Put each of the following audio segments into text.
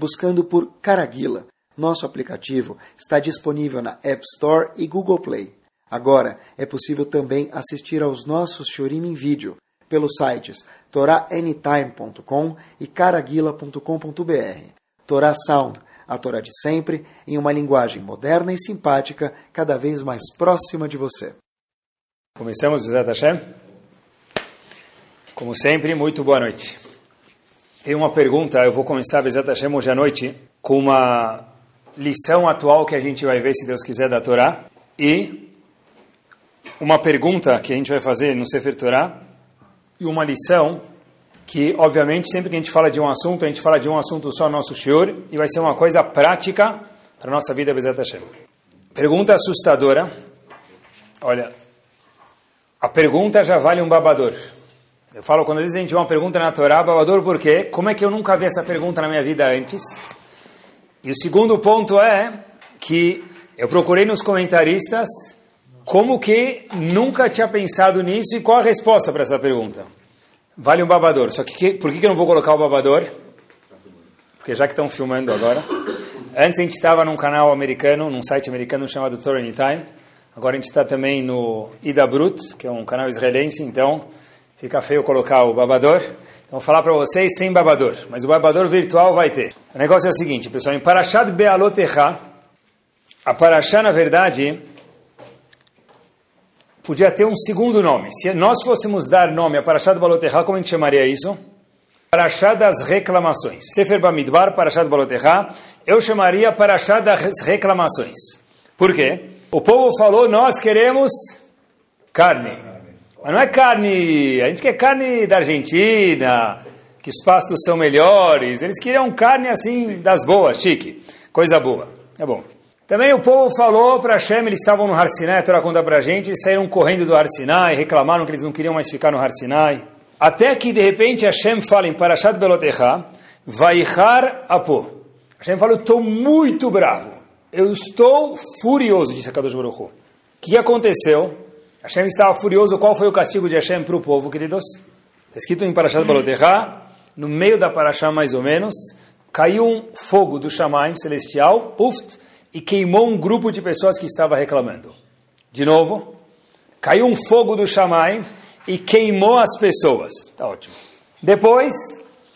Buscando por Caraguila, nosso aplicativo está disponível na App Store e Google Play. Agora é possível também assistir aos nossos Shorim em vídeo pelos sites toraanytime.com e caraguila.com.br. Torá Sound, a Torá de sempre, em uma linguagem moderna e simpática, cada vez mais próxima de você. Começamos, Bezat Hashem? Como sempre, muito boa noite. Tem uma pergunta, eu vou começar, Bezat Hashem, hoje à noite, com uma lição atual que a gente vai ver, se Deus quiser, da Torá, e uma pergunta que a gente vai fazer no Sefer Torá, e uma lição que, obviamente, sempre que a gente fala de um assunto, a gente fala de um assunto só nosso Shiur, e vai ser uma coisa prática para a nossa vida, Bezat Hashem. Pergunta assustadora. Olha, a pergunta já vale um babador. Eu falo, quando às vezes a gente vê uma pergunta na Torá, babador por quê? Como é que eu nunca vi essa pergunta na minha vida antes? E o segundo ponto é que eu procurei nos comentaristas como que nunca tinha pensado nisso e qual a resposta para essa pergunta. Vale um babador. Só que, que por que, que eu não vou colocar o babador? Porque já que estão filmando agora. Antes a gente estava num canal americano, num site americano chamado Torah Anytime. Agora a gente está também no Ida Brut, que é um canal israelense, então fica feio colocar o babador. Então vou falar para vocês sem babador, mas o babador virtual vai ter. O negócio é o seguinte, pessoal, em Parashat Bealotecha, a Parashá, na verdade, podia ter um segundo nome. Se nós fôssemos dar nome a Parashat Bealotecha, como a gente chamaria isso? Parashat das reclamações. Sefer Bamidbar, Parashat Bealotecha, eu chamaria Parashat das reclamações. Por quê? O povo falou, nós queremos carne. Mas não é carne, a gente quer carne da Argentina, que os pastos são melhores. Eles queriam carne assim, das boas, chique, coisa boa. É bom. Também o povo falou para Hashem, eles estavam no Har Sinai, a conta para a gente, saíram correndo do Har Sinai, reclamaram que eles não queriam mais ficar no Har Sinai. Até que de repente Hashem fala em Parashat Belotecha, Vaichar Apo. Hashem fala, eu estou muito bravo. Eu estou furioso, disse a Kadosh Baruch. O que aconteceu? Hashem estava furioso. Qual foi o castigo de Hashem para o povo, queridos? Está escrito em Parashat Baloterra, no meio da Parashá mais ou menos, caiu um fogo do Shamaim celestial, puft, e queimou um grupo de pessoas que estava reclamando. De novo, caiu um fogo do Shamaim e queimou as pessoas. Tá ótimo. Depois,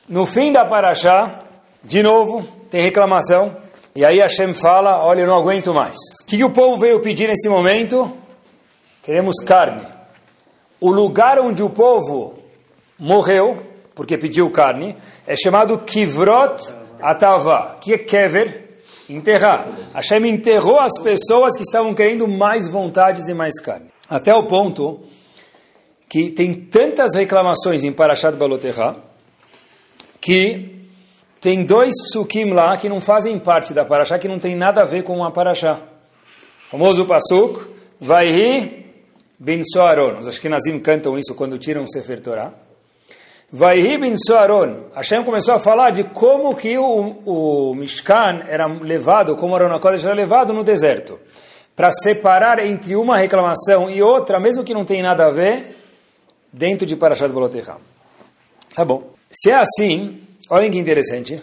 no fim da Parashá, de novo, tem reclamação. E aí Hashem fala, olha, eu não aguento mais. O que, que o povo veio pedir nesse momento? Queremos carne. O lugar onde o povo morreu, porque pediu carne, é chamado Kivrot Atava. Que é Kever? Enterrar. Hashem enterrou as pessoas que estavam querendo mais vontades e mais carne. Até o ponto que tem tantas reclamações em Parashat Baloterra que tem dois psukim lá que não fazem parte da Parashá, que não tem nada a ver com a Parashá. O famoso pasuk, Vaihi bin Soaron. Os Ashkenazim cantam isso quando tiram o Sefer Torah. Vaihi bin Soaron. Hashem começou a falar de como que o, o Mishkan era levado, como Arona Kodesh era levado no deserto. Para separar entre uma reclamação e outra, mesmo que não tem nada a ver, dentro de Parashat Balotecha. Tá bom. Se é assim, olhem que interessante.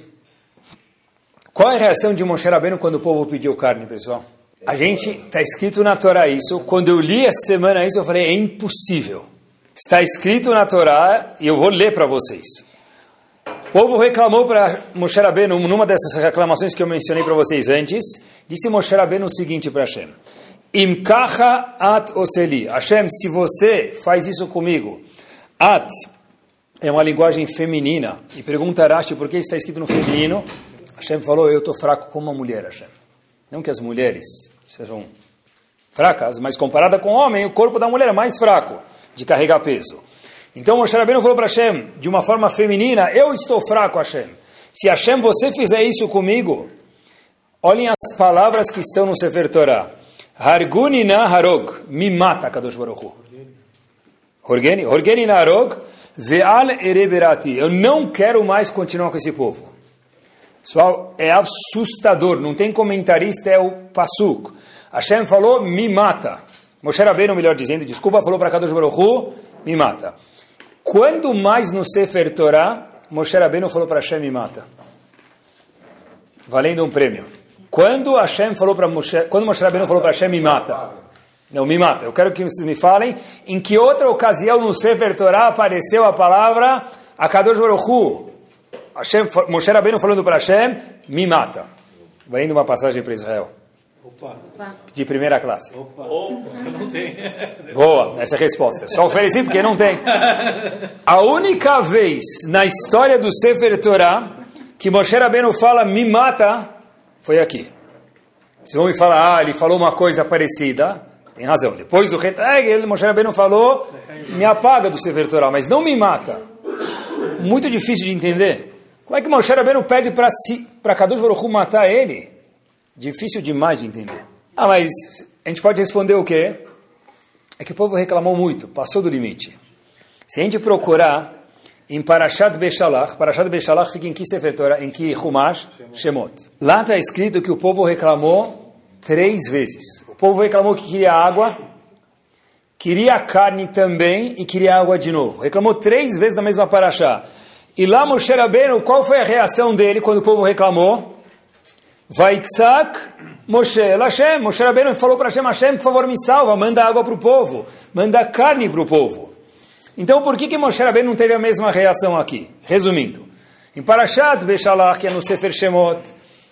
Qual é a reação de Moshe Rabbeinu quando o povo pediu carne, pessoal? A gente, está escrito na Torá isso, quando eu li essa semana isso, eu falei, é impossível. Está escrito na Torá, e eu vou ler para vocês. O povo reclamou para Moshe Rabbeinu, numa dessas reclamações que eu mencionei para vocês antes, disse Moshe Rabbeinu o seguinte para Hashem, Imkacha at oseli. Hashem, se você faz isso comigo, at é uma linguagem feminina, e pergunta Rashi por que está escrito no feminino, Hashem falou, eu estou fraco como uma mulher, Hashem. Não que as mulheres sejam fracas, mas comparada com o homem, o corpo da mulher é mais fraco de carregar peso. Então Moshe Rabbeinu falou para Hashem, de uma forma feminina, eu estou fraco, Hashem. Se Hashem, você fizer isso comigo, olhem as palavras que estão no Sefer Torah. Hargunina harog, me mata, Kadosh Baruch Hu. Horgeni, Horgeni harog, ve'al ereberati. Eu não quero mais continuar com esse povo. Pessoal, é assustador, não tem comentarista, é o Pasuk. Hashem falou, me mata. Moshe Rabbeinu, melhor dizendo, desculpa, falou para Kadosh Baruch me mata. Quando mais no Sefer Torah, Moshe Rabbeinu falou para Hashem, me mata. Valendo um prêmio. Quando Hashem falou para Moshe, quando Moshe Rabbeinu falou para Hashem, me mata. Não, me mata. Eu quero que vocês me falem em que outra ocasião no Sefer Torah apareceu a palavra Akadosh Baruch. Hashem, Moshe Rabbeinu falando para Hashem, me mata. Valendo uma passagem para Israel. Opa. De primeira classe. Opa. Opa, não tem. Boa, essa é a resposta. Só ofereci porque não tem. A única vez na história do Sefer Torah que Moshe Rabbeinu fala me mata foi aqui. Vocês vão me falar, ah, ele falou uma coisa parecida. Tem razão. Depois do Retag, ele, Moshe Rabbeinu falou, me apaga do Sefer Torah, mas não me mata. Muito difícil de entender. Como é que Moshe Rabbeinu pede para si, para Kadosh Baruch Hu matar ele? Difícil demais de entender. Ah, mas a gente pode responder o quê? É que o povo reclamou muito, passou do limite. Se a gente procurar em Parashat Beshalach, Parashat Beshalach fica em que Sefer Torah, em que Humash? Shemot. Lá está escrito que o povo reclamou três vezes. O povo reclamou que queria água, queria carne também e queria água de novo. Reclamou três vezes na mesma Parashá. E lá Moshe Rabbeinu, qual foi a reação dele quando o povo reclamou? Vaitzak Moshe, Hashem, Moshe Rabbeinu falou para Hashem, Hashem, por favor, me salva, manda água para o povo, manda carne para o povo. Então, por que que Moshe Rabbeinu não teve a mesma reação aqui? Resumindo, em Parashat Beshalach, que é no Sefer Shemot,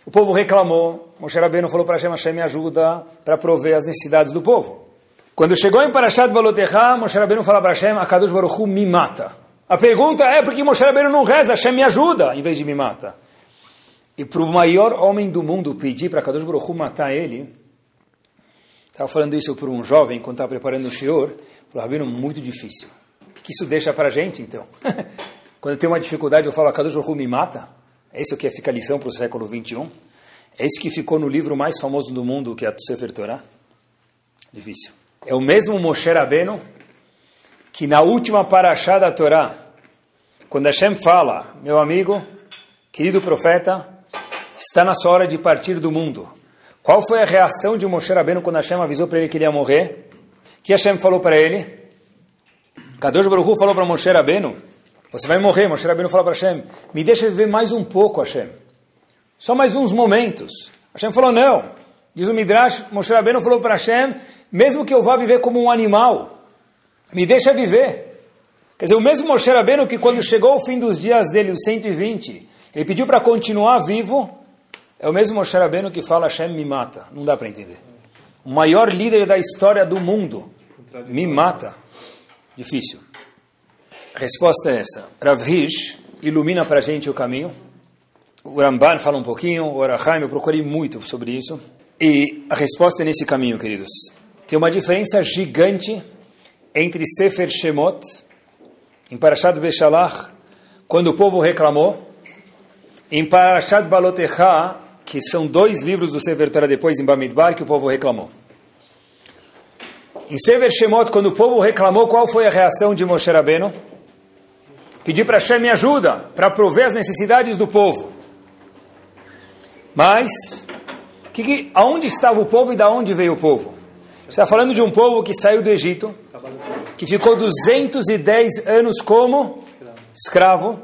o povo reclamou, Moshe Rabbeinu falou para Hashem, Hashem me ajuda para prover as necessidades do povo. Quando chegou em Parashat Balotecha, Moshe Rabbeinu fala para Hashem, Akadosh Baruch Hu me mata. A pergunta é, por que Moshe Rabbeinu não reza, Hashem me ajuda, em vez de me mata? E para o maior homem do mundo pedir para Kadosh Baruch Hu matar ele, estava falando isso para um jovem quando estava preparando o shiur, falou, Rabino, muito difícil. O que isso deixa para a gente, então? quando eu tenho uma dificuldade, eu falo, Kadosh Baruch Hu me mata? É isso que é fica a lição para o século 21? É isso que ficou no livro mais famoso do mundo, que é a Sefer Torah? Difícil. É o mesmo Moshe Rabbeinu que na última paraxá da Torá, quando Hashem fala, meu amigo, querido profeta, está na sua hora de partir do mundo. Qual foi a reação de Moshe Rabbeinu quando Hashem avisou para ele que ele ia morrer? Que Hashem falou para ele? Kadosh Baruch Hu falou para Moshe Rabbeinu, você vai morrer. Moshe Rabbeinu falou para Hashem, me deixa viver mais um pouco, Hashem. Só mais uns momentos. Hashem falou, não. Diz o Midrash, Moshe Rabbeinu falou para Hashem, mesmo que eu vá viver como um animal, me deixa viver. Quer dizer, o mesmo Moshe Rabbeinu que quando chegou o fim dos dias dele, os 120, ele pediu para continuar vivo, é o mesmo Moshe Rabbeinu que fala Hashem me mata. Não dá para entender. O maior líder da história do mundo me mata. Difícil. A resposta é essa. Rav Hirsch ilumina para a gente o caminho. O Ramban fala um pouquinho, o Arahaim, eu procurei muito sobre isso. E a resposta é nesse caminho, queridos. Tem uma diferença gigante entre Sefer Shemot, em Parashat Beshalach, quando o povo reclamou, em Parashat Balotecha, que são dois livros do Sefer Torah depois em Bamidbar que o povo reclamou. Em Sefer Shemot, quando o povo reclamou, qual foi a reação de Moshe Rabbeinu? Pedir para Hashem me ajuda, para prover as necessidades do povo. Mas, que, que, aonde estava o povo e da onde veio o povo? Está falando de um povo que saiu do Egito, que ficou 210 anos como escravo,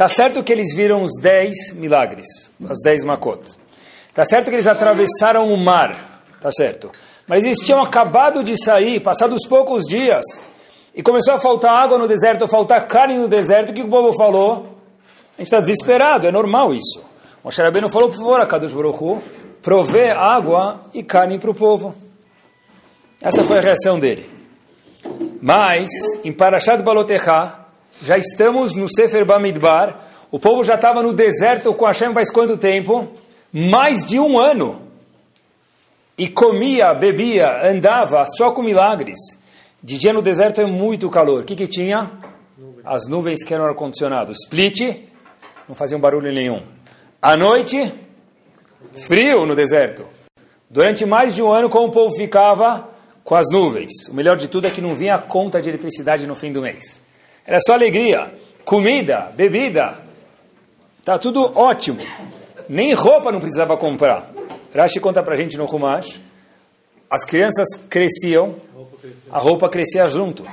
Tá certo que eles viram os dez milagres, as dez makot. Tá certo que eles atravessaram o mar, tá certo. Mas eles tinham acabado de sair, passados poucos dias, e começou a faltar água no deserto, faltar carne no deserto. O que o povo falou? A gente está desesperado, é normal isso. Moshe Rabbeinu falou, por favor, a Kadosh Baruch Hu, prover água e carne para o povo. Essa foi a reação dele. Mas, em Parashat Balotecha, já estamos no Sefer Bamidbar, o povo já estava no deserto com Hashem faz quanto tempo? Mais de um ano. E comia, bebia, andava só com milagres. De dia no deserto é muito calor. O que, que tinha? As nuvens que eram ar-condicionado. Split, não faziam barulho nenhum. À noite, frio no deserto. Durante mais de um ano, como o povo ficava com as nuvens. O melhor de tudo é que não vinha a conta de eletricidade no fim do mês. Era só alegria, comida, bebida. Tá tudo ótimo. Nem roupa não precisava comprar. Rashi conta pra gente no Rumash. As crianças cresciam, a roupa crescia junto.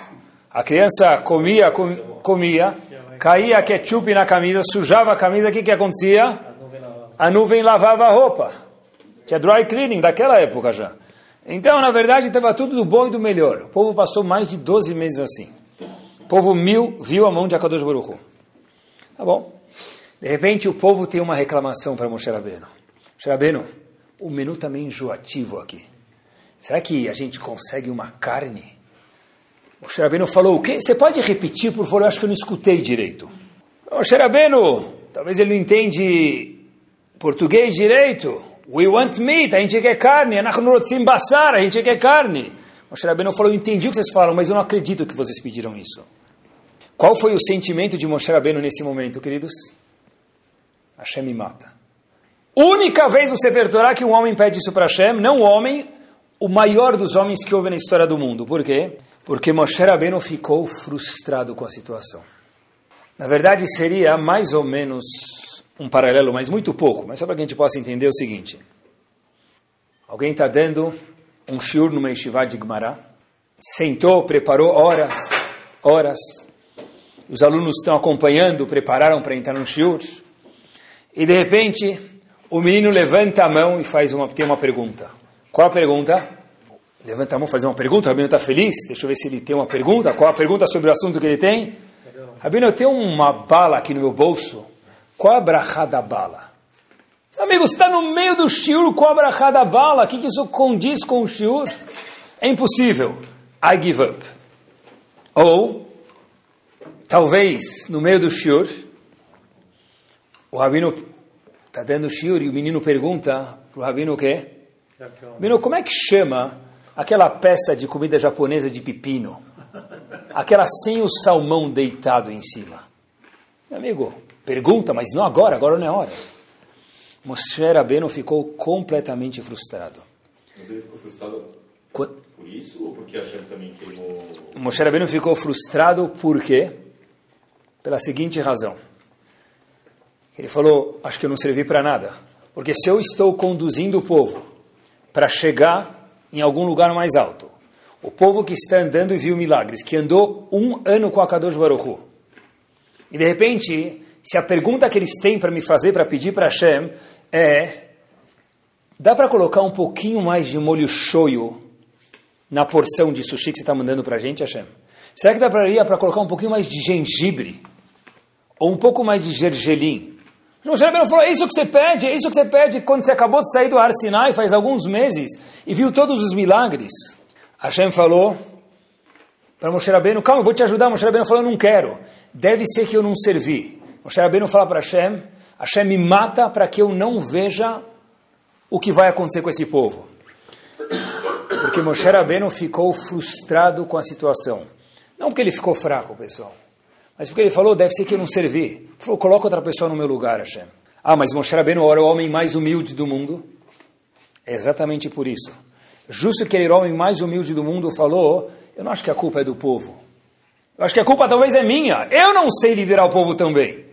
A criança comia, com, comia, caía ketchup na camisa, sujava a camisa, o que, que acontecia? A nuvem lavava a roupa. Tinha dry cleaning daquela época já. Então, na verdade, estava tudo do bom e do melhor. O povo passou mais de 12 meses assim. O povo mil viu a mão de Akadosh Baruch. Tá bom. De repente, o povo tem uma reclamação para Moshe Rabbeinu. Moshe Rabbeinu, o menu está meio enjoativo aqui. Será que a gente consegue uma carne? Moshe Rabbeinu falou o quê? Você pode repetir, por favor? Eu acho que eu não escutei direito. Moshe Rabbeinu, talvez ele não entende português direito. We want meat, a gente quer carne. Anachnurotzim basar, a gente quer carne. Moshe Rabbeinu falou, eu entendi o que vocês falam, mas eu não acredito que vocês pediram isso. Qual foi o sentimento de Moshe Rabbeinu nesse momento, queridos? Hashem me mata. Única vez no Sefer Torah que um homem pede isso para Hashem, não o homem, o maior dos homens que houve na história do mundo. Por quê? Porque Moshe Rabbeinu ficou frustrado com a situação. Na verdade, seria mais ou menos um paralelo, mas muito pouco, mas só para que a gente possa entender o seguinte. Alguém está dando um shiur numa yeshiva de Gemara, sentou, preparou horas, horas, os alunos estão acompanhando, prepararam para entrar no shiur, e de repente o menino levanta a mão e faz uma, tem uma pergunta. Qual a pergunta? Levanta a mão, faz uma pergunta, o Rabino está feliz, deixa eu ver se ele tem uma pergunta, qual a pergunta sobre o assunto que ele tem? Rabino, eu tenho uma bala aqui no meu bolso, qual a brachá da bala? Amigo, você está no meio do shiur com a brachá da bala. O que, que isso condiz com o shiur? É impossível. I give up. Ou, talvez, no meio do shiur, o rabino está dando shiur e o menino pergunta para o rabino o quê? Rabino, como é que chama aquela peça de comida japonesa de pepino? Aquela sem o salmão deitado em cima. Meu amigo, Pergunta, mas não agora, agora não é hora. Moshe Rabbeinu ficou completamente frustrado. Mas ele ficou frustrado por isso ou porque Hashem também queimou... Moshe Rabbeinu ficou frustrado por quê? Pela seguinte razão. Ele falou, acho que eu não servi para nada. Porque se eu estou conduzindo o povo para chegar em algum lugar mais alto, o povo que está andando e viu milagres, que andou um ano com a Kadosh Baruch Hu, e de repente se a pergunta que eles têm para me fazer, para pedir para Hashem, é: dá para colocar um pouquinho mais de molho shoyu na porção de sushi que você está mandando para a gente, Hashem? Será que dá para colocar um pouquinho mais de gengibre? Ou um pouco mais de gergelim? Moshe falou, é isso que você pede, é isso que você pede quando você acabou de sair do Ar Sinai faz alguns meses e viu todos os milagres. Hashem falou para Moshe Rabbeinu, calma, eu vou te ajudar. Moshe Rabbeinu falou, não quero. Deve ser que eu não servi. Moshe Rabbeinu fala para Hashem, Hashem me mata para que eu não veja o que vai acontecer com esse povo. Porque Moshe Rabbeinu ficou frustrado com a situação. Não porque ele ficou fraco, pessoal. Mas porque ele falou, deve ser que eu não servi. Ele falou, coloca outra pessoa no meu lugar, Hashem. Ah, mas Moshe Rabbeinu era o homem mais humilde do mundo. É exatamente por isso. Justo que o homem mais humilde do mundo falou, eu não acho que a culpa é do povo. Eu acho que a culpa talvez é minha. Eu não sei liderar o povo também.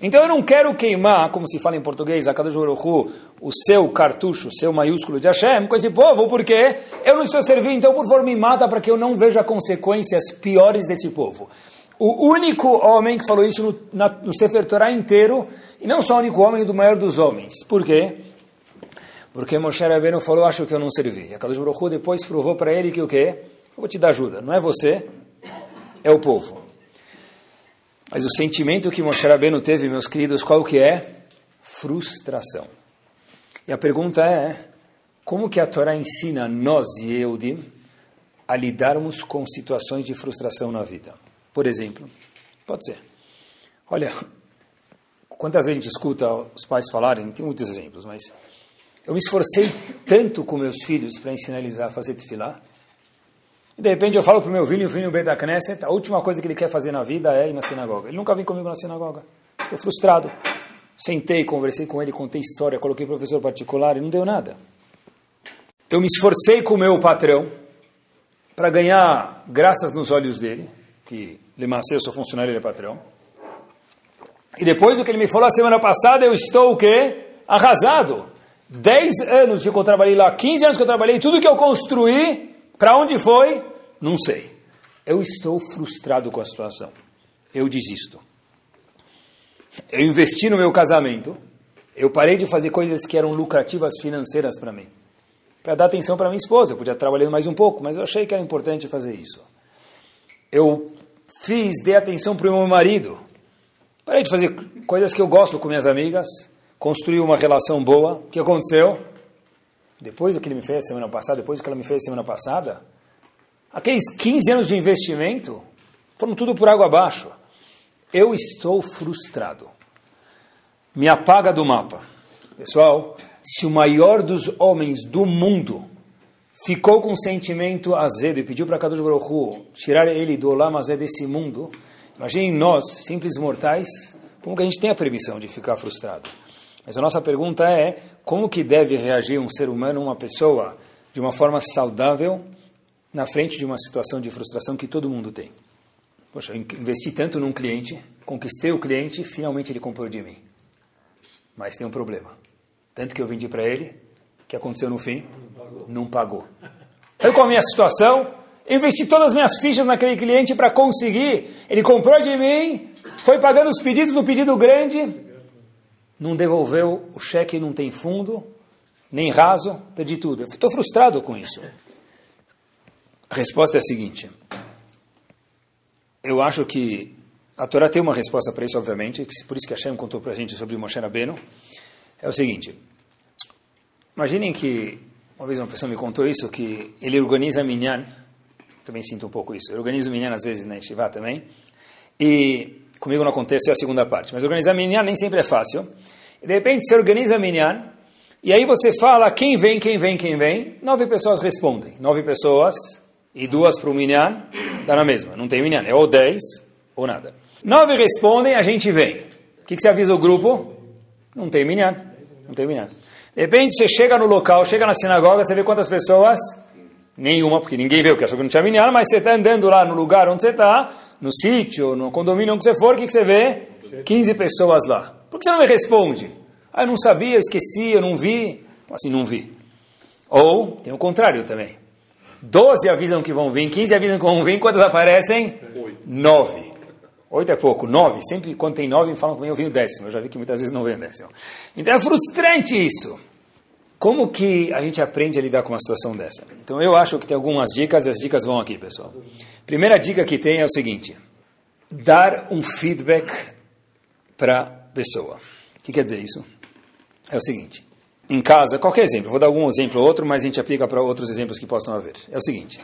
Então eu não quero queimar, como se fala em português, a Kadosh Baruch o seu cartucho, o seu maiúsculo de Hashem, com esse povo, porque eu não estou servindo, então por favor me mata para que eu não veja consequências piores desse povo. O único homem que falou isso no, na, no Sefer Torah inteiro, e não só o único homem do maior dos homens. Por quê? Porque Moshe Rabbeinu falou, acho que eu não servi. E a Kadosh Baruch depois provou para ele que o quê? Eu vou te dar ajuda. Não é você, é o povo. Mas o sentimento que Moshe Rabbeinu teve, meus queridos, qual que é? Frustração. E a pergunta é, como que a Torá ensina nós, Yehudim, a lidarmos com situações de frustração na vida? Por exemplo, pode ser. Olha, quantas vezes a gente escuta os pais falarem, tem muitos exemplos, mas eu me esforcei tanto com meus filhos para ensinar eles a fazer tefilá, e de repente eu falo para o meu filho, o filho da Knesset, a última coisa que ele quer fazer na vida é ir na sinagoga. Ele nunca vem comigo na sinagoga. Estou frustrado. Sentei, conversei com ele, contei história, coloquei professor particular e não deu nada. Eu me esforcei com o meu patrão para ganhar graças nos olhos dele, que Lemacê, eu sou funcionário, ele é patrão. E depois do que ele me falou a semana passada, eu estou o quê? Arrasado. 10 anos que eu trabalhei lá, 15 anos que eu trabalhei, tudo que eu construí, para onde foi? Não sei. Eu estou frustrado com a situação. Eu desisto. Eu investi no meu casamento. Eu parei de fazer coisas que eram lucrativas financeiras para mim. Para dar atenção para minha esposa. Eu podia trabalhar mais um pouco, mas eu achei que era importante fazer isso. Eu fiz, dei atenção para o meu marido. Parei de fazer coisas que eu gosto com minhas amigas. Construí uma relação boa. O que aconteceu? Depois do que ele me fez semana passada, depois do que ela me fez semana passada, aqueles 15 anos de investimento foram tudo por água abaixo. Eu estou frustrado. Me apaga do mapa. Pessoal, se o maior dos homens do mundo ficou com um sentimento azedo e pediu para Kadosh Baruch Hu tirar ele do lama azedo desse mundo, imaginem nós, simples mortais, como que a gente tem a permissão de ficar frustrado. Mas a nossa pergunta é, como que deve reagir um ser humano, uma pessoa, de uma forma saudável, na frente de uma situação de frustração que todo mundo tem? Poxa, investi tanto num cliente, conquistei o cliente, finalmente ele comprou de mim. Mas tem um problema. Tanto que eu vendi para ele, que aconteceu no fim? Não pagou. Não pagou. Eu com a minha situação, investi todas as minhas fichas naquele cliente para conseguir. Ele comprou de mim, foi pagando os pedidos no pedido grande, não devolveu o cheque, não tem fundo, nem raso, perdi tudo. Eu estou frustrado com isso. A resposta é a seguinte: eu acho que a Torá tem uma resposta para isso, obviamente, por isso que a Hashem contou para a gente sobre Moshe Rabbeinu. É o seguinte, imaginem que, uma vez uma pessoa me contou isso, que ele organiza minyan, também sinto um pouco isso, eu organizo minyan às vezes na Yeshiva também, e comigo não acontece é a segunda parte, mas organizar minyan nem sempre é fácil. E de repente você organiza minyan, e aí você fala quem vem, quem vem, quem vem, nove pessoas respondem, nove pessoas e duas para o minyan, dá na mesma, não tem minyan, é ou dez ou nada. Nove respondem, a gente vem. O que, que você avisa o grupo? Não tem minyan, não tem minyan. De repente você chega no local, chega na sinagoga, você vê quantas pessoas? Nenhuma, porque ninguém viu que achou que não tinha minyan, mas você está andando lá no lugar onde você está, no sítio, no condomínio onde você for, o que, que você vê? 15 pessoas lá. Por que você não me responde? Ah, eu não sabia, eu esqueci, eu não vi. Assim, não vi. Ou, tem o contrário também. 12 avisam que vão vir, 15 avisam que vão vir, quantas aparecem? 9. 8 é pouco, 9. Sempre quando tem 9 me falam que eu vim o décimo. Eu já vi que muitas vezes não vem o décimo. Então é frustrante isso. Como que a gente aprende a lidar com uma situação dessa? Então eu acho que tem algumas dicas e as dicas vão aqui, pessoal. Primeira dica que tem é o seguinte: dar um feedback para pessoa. O que quer dizer isso? É o seguinte: em casa, qualquer exemplo, vou dar algum exemplo ou outro, mas a gente aplica para outros exemplos que possam haver. É o seguinte: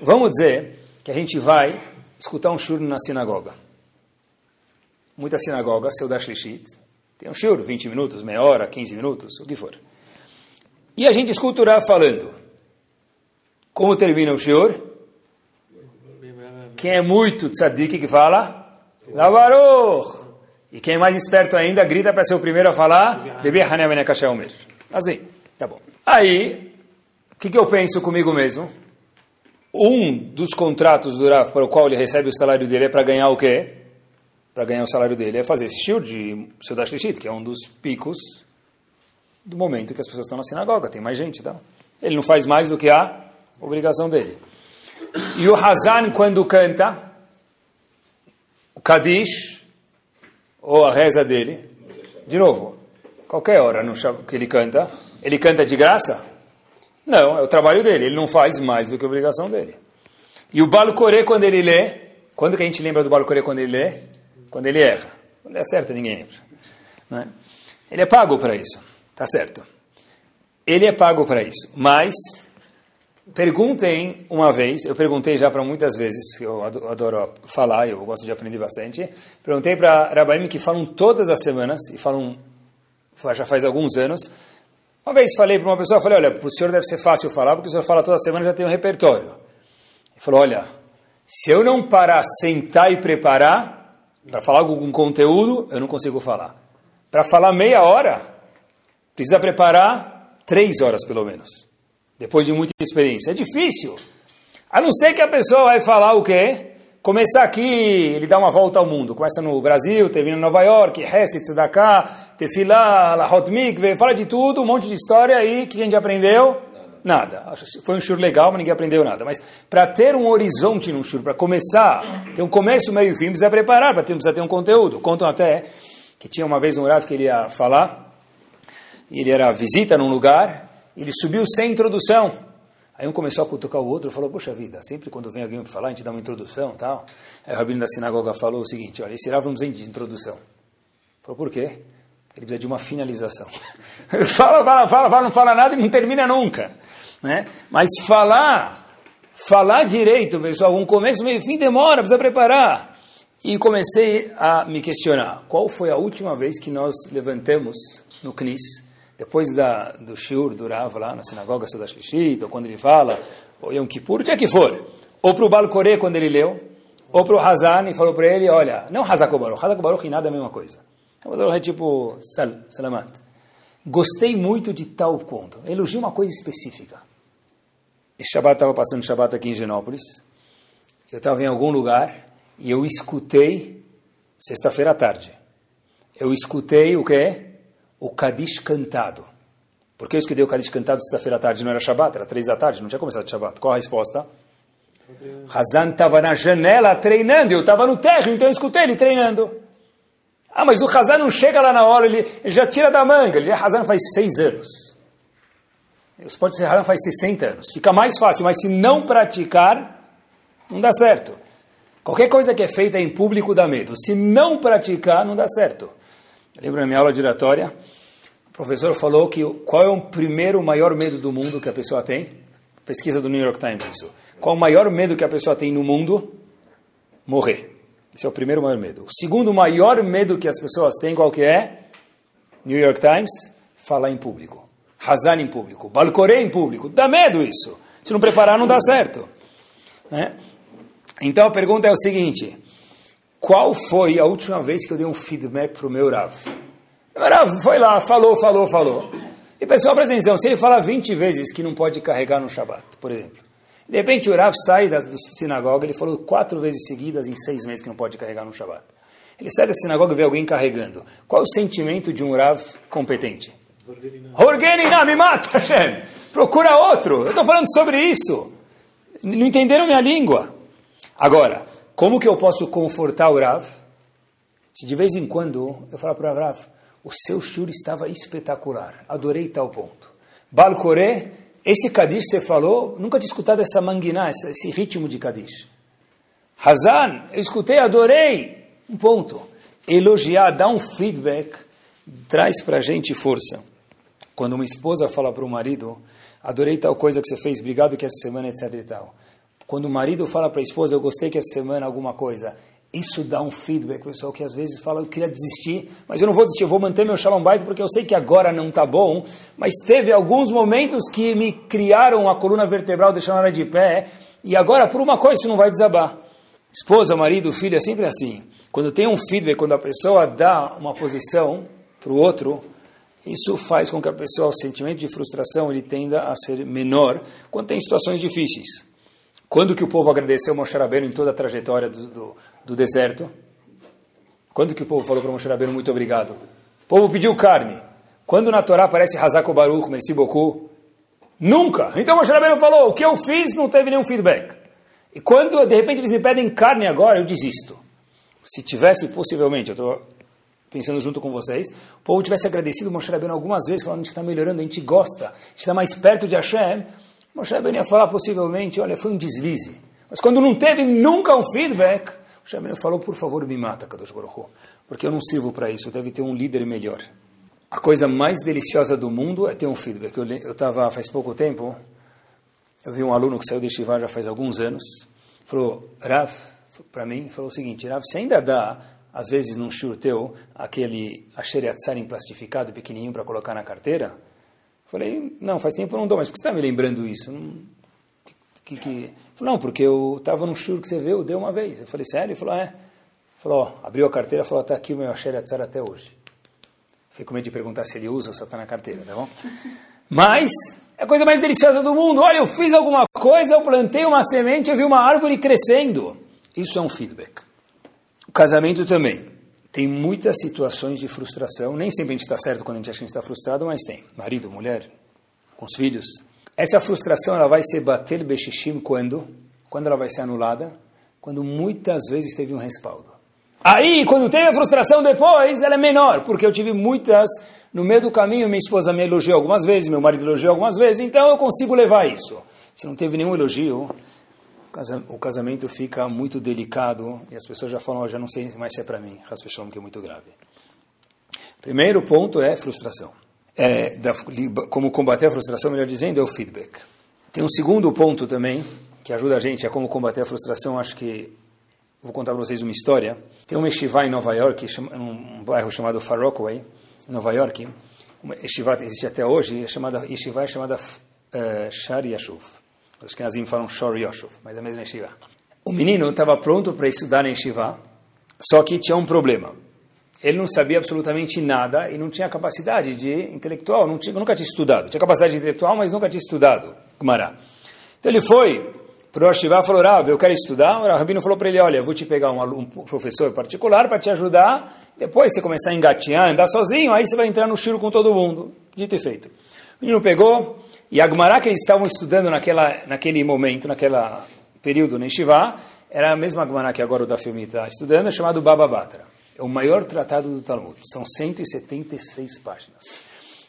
vamos dizer que a gente vai escutar um shur na sinagoga. Muitas sinagogas, seu Dashlishit, tem um shur, 20 minutos, meia hora, 15 minutos, o que for. E a gente escuta o Rav falando. Como termina o shur? Quem é muito tzadik que fala? Lavaruch! E quem é mais esperto ainda grita para ser o primeiro a falar? Bebê Hanem Benekashaomer. Assim, tá bom. Aí, o que, que eu penso comigo mesmo? Um dos contratos do Rav para o qual ele recebe o salário dele é para ganhar o quê? Para ganhar o salário dele é fazer esse shiur de Sudash Lishit, que é um dos picos do momento que as pessoas estão na sinagoga, tem mais gente, tá? Ele não faz mais do que a obrigação dele. E o Hazan, quando canta, o Kadish, ou a reza dele, de novo, qualquer hora no que ele canta, ele canta de graça? Não, é o trabalho dele, ele não faz mais do que a obrigação dele. E o Balucoré, quando ele lê, quando que a gente lembra do Balucoré quando ele lê? Quando ele erra. Quando ele acerta, ninguém lembra. É? Ele é pago para isso, tá certo. Ele é pago para isso, mas perguntem uma vez, eu perguntei já para muitas vezes, eu adoro falar, eu gosto de aprender bastante, perguntei para Rabaim que falam todas as semanas, e falam já faz alguns anos. Uma vez falei para uma pessoa, falei, olha, para o senhor deve ser fácil falar, porque o senhor fala toda semana já tem um repertório. Ele falou, olha, se eu não parar, sentar e preparar, para falar algum conteúdo, eu não consigo falar. Para falar meia hora, precisa preparar três horas pelo menos. Depois de muita experiência. É difícil. A não ser que a pessoa vai falar o quê? Começar aqui, ele dá uma volta ao mundo. Começa no Brasil, teve em Nova York, Hesed, Tzedakah, Tefilá, Lahot Mikve, fala de tudo, um monte de história aí, que a gente aprendeu? Nada. Foi um shur legal, mas ninguém aprendeu nada. Mas para ter um horizonte num shur, para começar, ter um começo, meio e fim, precisa preparar, precisa ter um conteúdo. Contam até que tinha uma vez um Rav que ele ia falar, ele era visita num lugar, ele subiu sem introdução. Aí um começou a cutucar o outro e falou, poxa vida, sempre quando vem alguém para falar, a gente dá uma introdução tal. Aí o rabino da sinagoga falou o seguinte, olha, esse precisa de introdução. Falou, por quê? Ele precisa de uma finalização. fala, fala, fala, fala, não fala nada e não termina nunca. Né? Mas falar, falar direito, pessoal, um começo, meio fim demora, precisa preparar. E comecei a me questionar, qual foi a última vez que nós levantamos no CNIS, depois da, do shiur do Rav lá na sinagoga Sodash Lishit, ou quando ele fala, ou Yom Kippur, o dia que for, ou para o Balcoré quando ele leu, ou para o Hazan e falou para ele, olha, não Hazakobaruch, Hazakobaruch e nada é a mesma coisa. Hazakobaruch é tipo sal, salamat. Gostei muito de tal ponto. Elogio uma coisa específica. Esse Shabbat estava passando Shabbat aqui em Genópolis. Eu estava em algum lugar e eu escutei, sexta-feira à tarde, eu escutei o quê? O Kadish cantado. Por que eu escutei o Kadish cantado sexta-feira à tarde? Não era Shabbat, era três da tarde, não tinha começado Shabbat. Qual a resposta? Hazan estava na janela treinando, eu estava no térreo, então eu escutei ele treinando. Ah, mas o Hazan não chega lá na hora, ele, ele já tira da manga, ele já Hazan faz seis anos. Os pode ser Haram faz 60 anos. Fica mais fácil, mas se não praticar, não dá certo. Qualquer coisa que é feita em público dá medo. Se não praticar, não dá certo. Eu lembro na minha aula giratória, o professor falou que qual é o primeiro maior medo do mundo que a pessoa tem? Pesquisa do New York Times isso. Qual o maior medo que a pessoa tem no mundo? Morrer. Esse é o primeiro maior medo. O segundo maior medo que as pessoas têm, qual que é? New York Times, falar em público. Hazan em público, Balcoré em público. Dá medo isso. Se não preparar, não dá certo. Né? Então a pergunta é o seguinte: qual foi a última vez que eu dei um feedback para o meu Rav? Rav foi lá, falou, falou, falou. E pessoal, presta atenção: se ele falar 20 vezes que não pode carregar no Shabat, por exemplo, de repente o Rav sai da sinagoga, ele falou quatro vezes seguidas em seis meses que não pode carregar no Shabat. Ele sai da sinagoga e vê alguém carregando. Qual o sentimento de um Rav competente? Horgenina, me mata, Hashem. Procura outro. Eu estou falando sobre isso. Não entenderam minha língua. Agora, como que eu posso confortar o Rav? Se de vez em quando eu falar para o Rav, o seu shur estava espetacular, adorei tal ponto. Balcoré, esse Kadish você falou, nunca tinha escutado essa manguiná, esse ritmo de Kadish. Hazan, eu escutei, adorei, um ponto. Elogiar, dar um feedback, traz para a gente força. Quando uma esposa fala para o marido, adorei tal coisa que você fez, obrigado que essa semana, etc e tal. Quando o marido fala para a esposa, eu gostei que essa semana alguma coisa, isso dá um feedback, pessoal, que às vezes fala, eu queria desistir, mas eu não vou desistir, eu vou manter meu shalom bait porque eu sei que agora não está bom, mas teve alguns momentos que me criaram a coluna vertebral, deixando ela de pé, e agora por uma coisa isso não vai desabar. Esposa, marido, filho, é sempre assim. Quando tem um feedback, quando a pessoa dá uma posição para o outro, isso faz com que a pessoa, o sentimento de frustração, ele tenda a ser menor quando tem situações difíceis. Quando que o povo agradeceu Moshe Rabbeinu em toda a trajetória do, do, do deserto? Quando que o povo falou para Moshe Rabbeinu, muito obrigado? O povo pediu carne. Quando na Torá aparece Hazako Baruch, beaucoup? Nunca! Então Moshe Rabbeinu falou, o que eu fiz não teve nenhum feedback. E quando, de repente, eles me pedem carne agora, eu desisto. Se tivesse, possivelmente, eu estou pensando junto com vocês, o povo tivesse agradecido Moshe Rabbeinu algumas vezes, falando, a gente está melhorando, a gente gosta, a gente está mais perto de Hashem, Moshe Rabbeinu ia falar possivelmente, olha, foi um deslize. Mas quando não teve nunca um feedback, Rabbeinu falou, por favor, me mata, Kadosh Baruch porque eu não sirvo para isso, deve ter um líder melhor. A coisa mais deliciosa do mundo é ter um feedback. Eu estava, faz pouco tempo, eu vi um aluno que saiu de Shiva já faz alguns anos, falou, Rav, para mim, falou o seguinte, Rav, você ainda dá às vezes num shur teu, aquele em plastificado pequenininho para colocar na carteira? Falei, não, faz tempo eu não dou, mas por que você está me lembrando isso? Que, que... Falei, não, porque eu estava num shur que você viu, deu uma vez. Eu falei, sério? Ele falou, é. Falou, ó, abriu a carteira, falou, está aqui o meu Asheriatzar até hoje. Fico com medo de perguntar se ele usa ou só está na carteira, tá bom? Mas é a coisa mais deliciosa do mundo. Olha, eu fiz alguma coisa, eu plantei uma semente, eu vi uma árvore crescendo. Isso é um feedback. O casamento também. Tem muitas situações de frustração. Nem sempre a gente está certo quando a gente acha que a gente está frustrado, mas tem. Marido, mulher, com os filhos. Essa frustração ela vai ser bater bechishim quando? Quando ela vai ser anulada? Quando muitas vezes teve um respaldo. Aí, quando tem a frustração depois, ela é menor, porque eu tive muitas, no meio do caminho, minha esposa me elogiou algumas vezes, meu marido elogiou algumas vezes, então eu consigo levar isso. Se não teve nenhum elogio, o casamento fica muito delicado e as pessoas já falam, oh, já não sei mais se é para mim, que é muito grave. Primeiro ponto é frustração. É, da, como combater a frustração, melhor dizendo, é o feedback. Tem um segundo ponto também, que ajuda a gente a como combater a frustração, acho que Vou contar para vocês uma história. Tem uma yeshiva em Nova York, um bairro chamado Far Rockaway, em Nova York. Uma yeshiva existe até hoje, é chamada, yeshiva é chamada uh, Shar Yashuv. Os que nazim falam Shor Yashuv, mas é a mesma yeshiva. O menino estava pronto para estudar na yeshiva, só que tinha um problema. Ele não sabia absolutamente nada e não tinha capacidade de intelectual, não tinha, nunca tinha estudado. Tinha capacidade intelectual, mas nunca tinha estudado Gemara. Então ele foi para o Ashivá falou, Rav, eu quero estudar. O Rabino falou para ele, olha, eu vou te pegar um, um professor particular para te ajudar. Depois você começar a engatear, andar sozinho, aí você vai entrar no shiro com todo mundo. Dito e feito. O menino pegou, e a Gemara que eles estavam estudando naquela, naquele momento, naquele período no Shivá, era a mesma Gemara que agora o da filme está estudando, chamado Baba Batra. É o maior tratado do Talmud. São 176 páginas.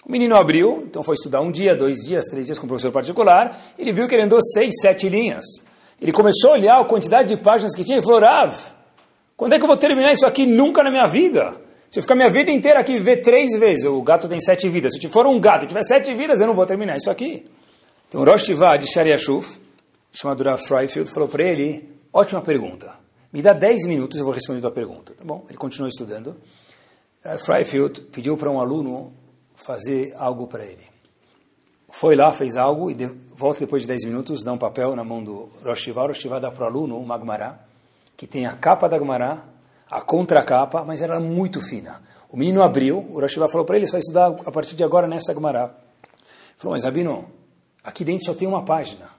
O menino abriu, então foi estudar um dia, dois dias, três dias com o professor particular, ele viu que ele andou seis, sete linhas. Ele começou a olhar a quantidade de páginas que tinha e falou, Rav, quando é que eu vou terminar isso aqui? Nunca na minha vida. Se eu ficar minha vida inteira aqui viver três vezes, o gato tem sete vidas, se for um gato e tiver sete vidas, eu não vou terminar isso aqui. Então Rosh Tivá de Shariashuf, chamado Rav Freifield, falou para ele, ótima pergunta, me dá dez minutos eu vou responder a tua pergunta. Tá bom? Ele continuou estudando. Rav Freifield pediu para um aluno fazer algo para ele. Foi lá, fez algo e de, volta depois de 10 minutos, dá um papel na mão do Rosh Shiva. O Rosh dá para o aluno uma Gemara, que tem a capa da Gemara, a contracapa, mas era muito fina. O menino abriu, o Rosh falou para ele, você vai estudar a partir de agora nessa Gemara. Falou, mas Rabino, aqui dentro só tem uma página.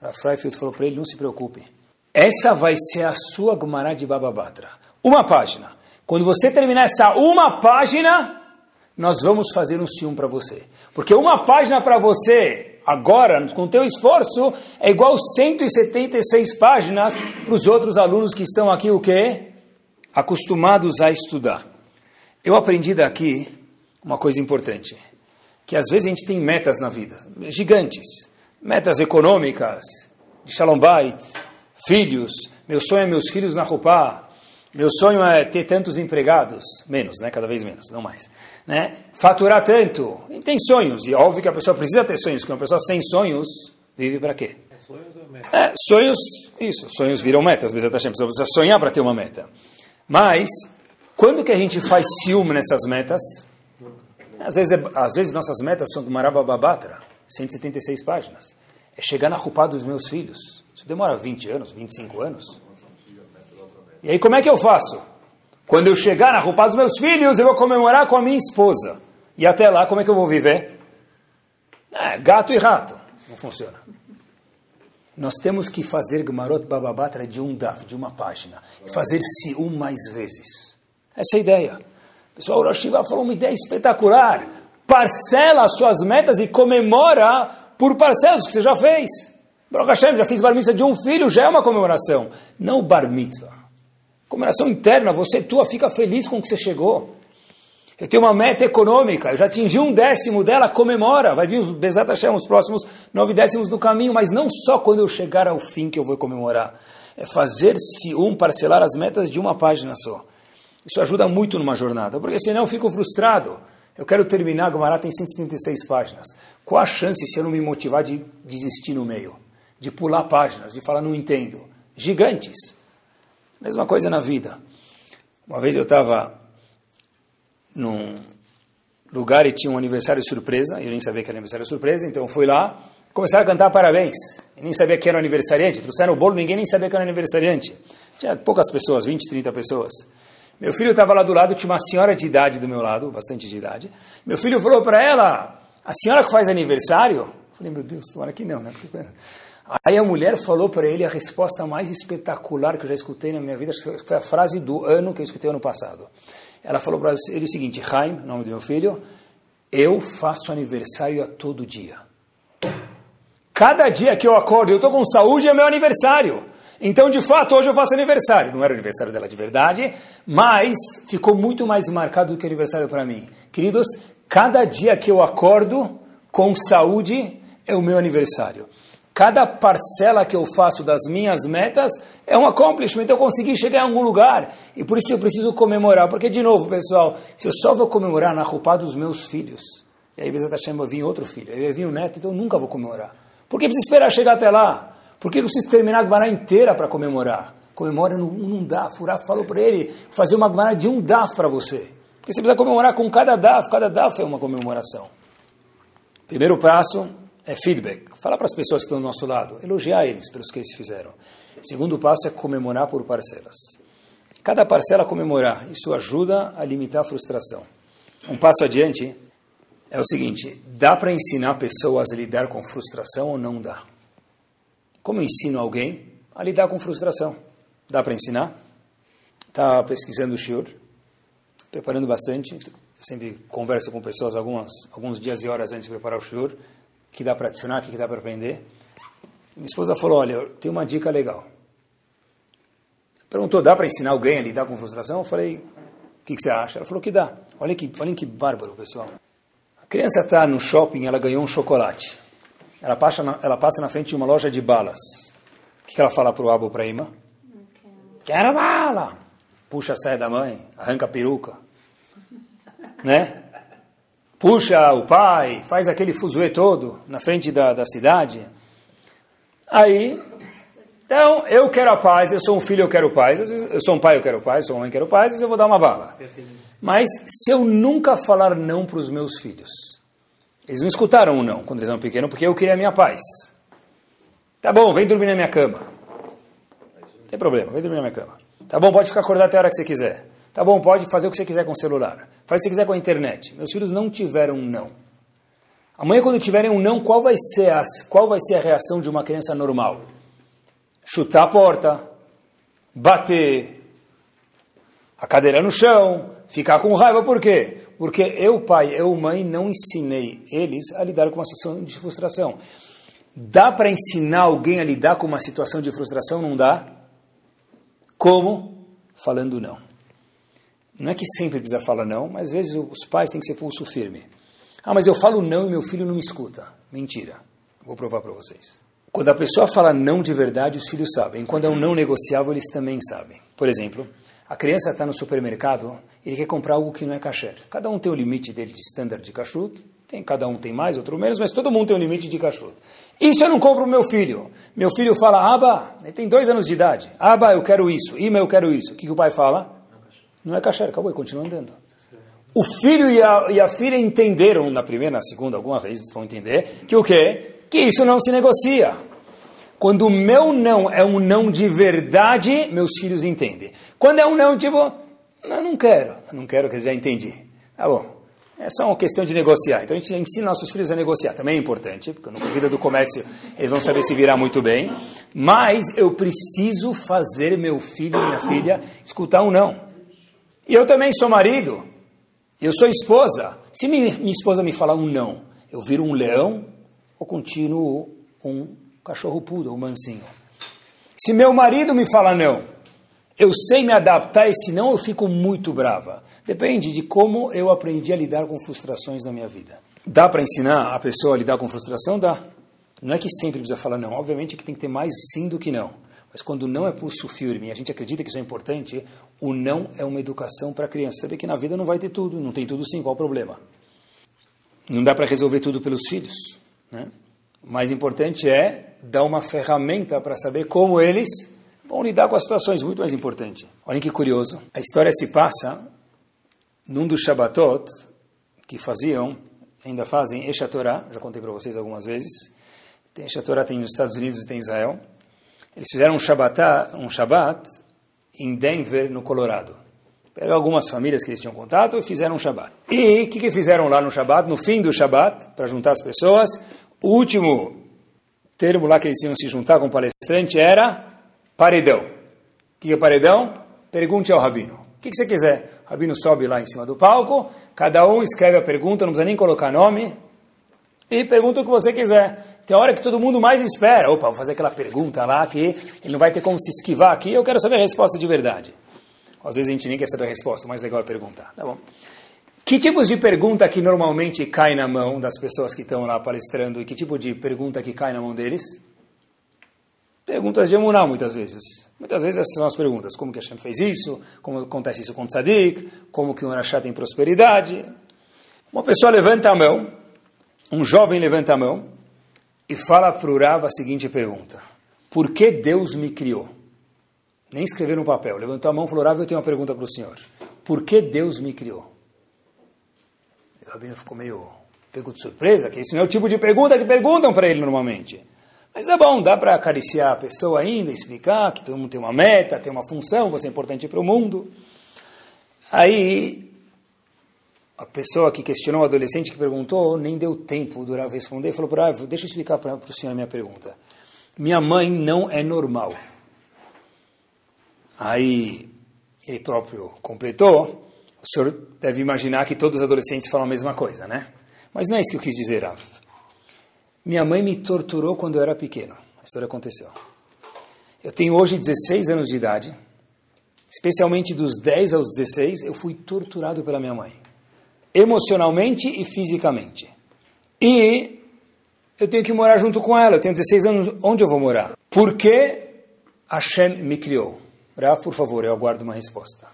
A falou para ele, não se preocupe. Essa vai ser a sua Gemara de Bababatra. Uma página. Quando você terminar essa uma página, nós vamos fazer um ciúme para você. Porque uma página para você, agora, com teu esforço, é igual 176 páginas para os outros alunos que estão aqui, o quê? Acostumados a estudar. Eu aprendi daqui uma coisa importante, que às vezes a gente tem metas na vida, gigantes, metas econômicas, de Shalom Bait, filhos, meu sonho é meus filhos na roupa, meu sonho é ter tantos empregados, menos, né, cada vez menos, não mais né, faturar tanto. E tem sonhos, e óbvio que a pessoa precisa ter sonhos, porque uma pessoa sem sonhos vive para quê? É, sonhos, isso, sonhos viram metas, mas a pessoa precisa sonhar para ter uma meta. Mas, quando que a gente faz ciúme nessas metas? Às vezes, é, às vezes nossas metas são do Marabababatra, 176 páginas. É chegar na roupa dos meus filhos. Isso demora 20 anos, 25 anos. E aí como é que eu faço? Quando eu chegar na roupa dos meus filhos, eu vou comemorar com a minha esposa. E até lá, como é que eu vou viver? É, gato e rato. Não funciona. Nós temos que fazer Gemarot Bababatra de um daf, de uma página. E fazer-se um mais vezes. Essa é a ideia. Pessoal, o Rosh falou uma ideia espetacular. Parcela as suas metas e comemora por parcelas que você já fez. Baruch Hashem, já fiz bar mitzvah de um filho, já é uma comemoração. Não bar mitzvah. Comemoração interna, você tua fica feliz com o que você chegou. Eu tenho uma meta econômica, eu já atingi um décimo dela, comemora. Vai vir os Bezat Hashem, os próximos nove décimos do caminho, mas não só quando eu chegar ao fim que eu vou comemorar. É fazer-se um, parcelar as metas de uma página só. Isso ajuda muito numa jornada, porque senão eu fico frustrado. Eu quero terminar, a Gumará tem 176 páginas. Qual a chance se eu não me motivar de desistir no meio? De pular páginas, de falar não entendo? Gigantes. Mesma coisa na vida. Uma vez eu estava num lugar e tinha um aniversário surpresa, eu nem sabia que era aniversário surpresa, então fui lá, começaram a cantar parabéns. Eu nem sabia que era aniversariante, trouxeram o bolo, ninguém nem sabia que era aniversariante. Tinha poucas pessoas, 20, 30 pessoas. Meu filho estava lá do lado, tinha uma senhora de idade do meu lado, bastante de idade. Meu filho falou para ela, a senhora que faz aniversário? Eu falei, meu Deus, tomara que não, né? Aí a mulher falou para ele a resposta mais espetacular que eu já escutei na minha vida, foi a frase do ano que eu escutei ano passado. Ela falou para ele o seguinte, Haim, nome do meu filho, eu faço aniversário a todo dia. Cada dia que eu acordo, eu estou com saúde, é meu aniversário. Então, de fato, hoje eu faço aniversário. Não era o aniversário dela de verdade, mas ficou muito mais marcado do que aniversário para mim. Queridos, cada dia que eu acordo com saúde é o meu aniversário. Cada parcela que eu faço das minhas metas é um accomplishment, eu consegui chegar em algum lugar. E por isso eu preciso comemorar. Porque, de novo, pessoal, se eu só vou comemorar na roupa dos meus filhos, e aí Bezat Hashem vai vir outro filho, vai vir um neto, então eu nunca vou comemorar. Por que preciso esperar chegar até lá? Por que eu preciso terminar a Gemara inteira para comemorar? Comemora num, num daf. O falou para ele fazer uma Gemara de um daf para você. Porque você precisa comemorar com cada daf. Cada daf é uma comemoração. Primeiro passo é feedback. Falar para as pessoas que estão do nosso lado. Elogiar eles pelos que eles fizeram. Segundo passo é comemorar por parcelas. Cada parcela comemorar. Isso ajuda a limitar a frustração. Um passo adiante é o seguinte. Dá para ensinar pessoas a lidar com frustração ou não dá? Como eu ensino alguém a lidar com frustração? Dá para ensinar? Está pesquisando o shiur, preparando bastante. Eu sempre converso com pessoas algumas, alguns dias e horas antes de preparar o shiur, que dá para adicionar, que dá para aprender. Minha esposa falou, olha, tem uma dica legal. Perguntou, dá para ensinar alguém a lidar com frustração? Eu falei, o que, que, você acha? Ela falou que dá. Olha que, olha que bárbaro, pessoal. A criança está no shopping, ela ganhou um chocolate. Ela passa na, ela passa na frente de uma loja de balas. O que, que ela fala para o Abo ou para a Ima? Quero bala! Puxa a saia da mãe, arranca a peruca. Né? Puxa o pai, faz aquele fuzuê todo na frente da, da cidade. Aí, então, eu quero a paz, eu sou um filho, eu quero paz. Eu sou um pai, eu quero paz, eu sou uma mãe, eu quero paz, eu vou dar uma bala. Mas se eu nunca falar não para os meus filhos, eles não escutaram o não quando eles eram pequenos, porque eu queria a minha paz. Tá bom, vem dormir na minha cama. Não tem problema, vem dormir na minha cama. Tá bom, pode ficar acordado até a hora que você quiser. Tá bom, pode fazer o que você quiser com o celular. Faz o que você quiser com a internet. Meus filhos não tiveram um não. Amanhã, quando tiverem um não, qual vai ser a, qual vai ser a reação de uma criança normal? Chutar a porta, bater, a cadeira no chão, ficar com raiva, por quê? Porque eu, pai, eu, mãe, não ensinei eles a lidar com uma situação de frustração. Dá para ensinar alguém a lidar com uma situação de frustração? Não dá? Como? Falando não. Não é que sempre precisa falar não, mas às vezes os pais têm que ser pulso firme. Ah, mas eu falo não e meu filho não me escuta. Mentira. Vou provar para vocês. Quando a pessoa fala não de verdade, os filhos sabem. Quando é um não negociável, eles também sabem. Por exemplo, a criança está no supermercado, ele quer comprar algo que não é kasher. Cada um tem o limite dele de standard de kashrut, tem, cada um tem mais, outro menos, mas todo mundo tem um limite de kashrut. Isso eu não compro para meu filho. Meu filho fala, Aba, ele tem dois anos de idade. Aba, eu quero isso. Ima, eu quero isso. O que, que o pai fala? Não é kasher, acabou, e continua andando. O filho e a, e a filha entenderam, na primeira, na segunda, alguma vez vão entender, que o quê? Que isso não se negocia. Quando o meu não é um não de verdade, meus filhos entendem. Quando é um não, tipo, não, não quero, não quero, que já entendi. Tá bom. É só uma questão de negociar. Então a gente ensina nossos filhos a negociar. Também é importante, porque na vida do comércio eles vão saber se virar muito bem. Mas eu preciso fazer meu filho e minha filha escutar um não. E eu também sou marido. Eu sou esposa. Se minha esposa me falar um não, eu viro um leão ou continuo um cachorro pudo, um mansinho. Se meu marido me fala não, eu sei me adaptar e se não eu fico muito brava. Depende de como eu aprendi a lidar com frustrações na minha vida. Dá para ensinar a pessoa a lidar com frustração? Dá. Não é que sempre precisa falar não. Obviamente que tem que ter mais sim do que não. Mas quando não é pulso firme e a gente acredita que isso é importante, o não é uma educação para a criança. Saber que na vida não vai ter tudo, não tem tudo sim, qual o problema? Não dá para resolver tudo pelos filhos. Né? O mais importante é dar uma ferramenta para saber como eles vão lidar com as situações, muito mais importante. Olhem que curioso. A história se passa num dos Shabbatot que faziam, ainda fazem, Eshatorá, já contei para vocês algumas vezes. Tem Eshatorá tem nos Estados Unidos e tem em Israel. Eles fizeram um Shabbat, um Shabbat em Denver, no Colorado. Pegaram algumas famílias que eles tinham contato e fizeram um Shabat. E o que, que fizeram lá no Shabat? No fim do Shabat, para juntar as pessoas, o último termo lá que eles iam se juntar com o palestrante era paredão. O que é paredão? Pergunte ao rabino. O que, você quiser? O rabino sobe lá em cima do palco, cada um escreve a pergunta, não precisa nem colocar nome, e pergunta o que você quiser. Tem hora que todo mundo mais espera. Opa, vou fazer aquela pergunta lá que ele não vai ter como se esquivar aqui, eu quero saber a resposta de verdade. Às vezes a gente nem quer saber a resposta, o mais legal é perguntar. Tá bom? Que tipos de pergunta que normalmente cai na mão das pessoas que estão lá palestrando e que tipo de pergunta que cai na mão deles? Perguntas de emuná, muitas vezes. Muitas vezes essas são as perguntas. Como que Hashem fez isso? Como acontece isso com o Tzadik? Como que o Urachá tem prosperidade? Uma pessoa levanta a mão, um jovem levanta a mão e fala para o Rav a seguinte pergunta. Por que Deus me criou? Nem escreveu no papel. Levantou a mão e falou, Rav, eu tenho uma pergunta para o senhor. Por que Deus me criou? Rabino ficou meio pego de surpresa, que isso não é o tipo de pergunta que perguntam para ele normalmente. Mas é bom, dá para acariciar a pessoa ainda, explicar que todo mundo tem uma meta, tem uma função, você é importante para o mundo. Aí, a pessoa que questionou o adolescente que perguntou, nem deu tempo do Rav responder, falou para o deixa eu explicar para o senhor a minha pergunta. Minha mãe não é normal. Aí, ele próprio completou, o senhor deve imaginar que todos os adolescentes falam a mesma coisa, né? Mas não é isso que eu quis dizer, Rav. Minha mãe me torturou quando eu era pequeno. A história aconteceu. Eu tenho hoje 16 anos de idade. Especialmente dos 10 aos 16, eu fui torturado pela minha mãe. Emocionalmente e fisicamente. E eu tenho que morar junto com ela. Eu tenho 16 anos. Onde eu vou morar? Por que Hashem me criou? Rav, por favor, eu aguardo uma resposta.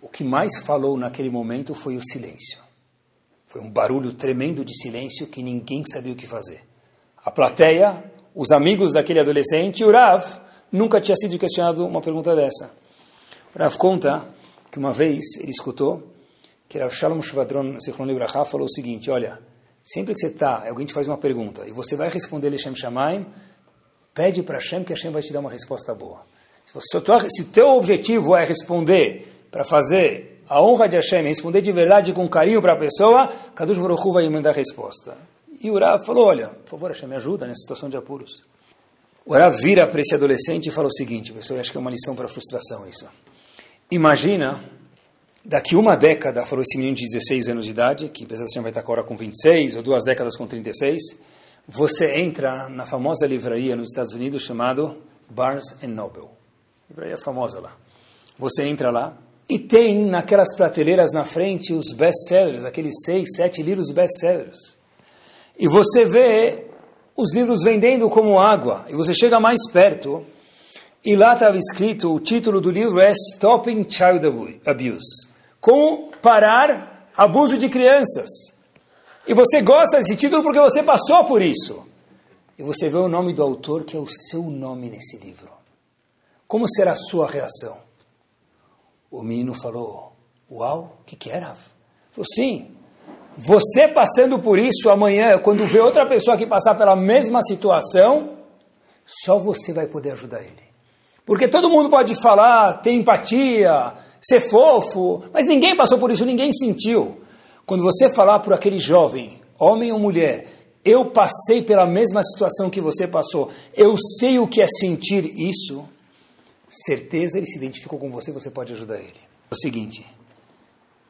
O que mais falou naquele momento foi o silêncio. Foi um barulho tremendo de silêncio que ninguém sabia o que fazer a plateia, os amigos daquele adolescente, o Rav nunca tinha sido questionado uma pergunta dessa. O Rav conta que uma vez ele escutou que Rav Shalom Shvadron Zichron Libraha falou o seguinte, olha, sempre que você está, alguém te faz uma pergunta e você vai responder Lechem Shamaim, pede para Hashem que Hashem vai te dar uma resposta boa. Se o teu objetivo é responder para fazer a honra de Hashem, responder de verdade com carinho para a pessoa, Kadush Baruch Hu vai mandar a resposta. E o Rav falou, olha, por favor, Hashem, me ajuda nessa situação de apuros. O Rav vira para esse adolescente e fala o seguinte, pessoal, acho que é uma lição para a frustração isso. Imagina, daqui uma década, falou esse menino de 16 anos de idade, que apesar de vai estar agora com 26, ou duas décadas com 36, você entra na famosa livraria nos Estados Unidos chamado Barnes Noble. Livraria famosa lá. Você entra lá e tem naquelas prateleiras na frente os best-sellers, aqueles seis, sete livros best-sellers. E você vê os livros vendendo como água, e você chega mais perto, e lá estava escrito, o título do livro é Stopping Child Abuse. Como parar abuso de crianças. E você gosta desse título porque você passou por isso. E você vê o nome do autor, que é o seu nome nesse livro. Como será a sua reação? O menino falou, uau, o que, que era? Falou, sim, você passando por isso amanhã, quando vê outra pessoa que passar pela mesma situação, só você vai poder ajudar ele. Porque todo mundo pode falar, ter empatia, ser fofo, mas ninguém passou por isso, ninguém sentiu. Quando você falar por aquele jovem, homem ou mulher, eu passei pela mesma situação que você passou, eu sei o que é sentir isso, certeza ele se identificou com você, você pode ajudar ele. É o seguinte,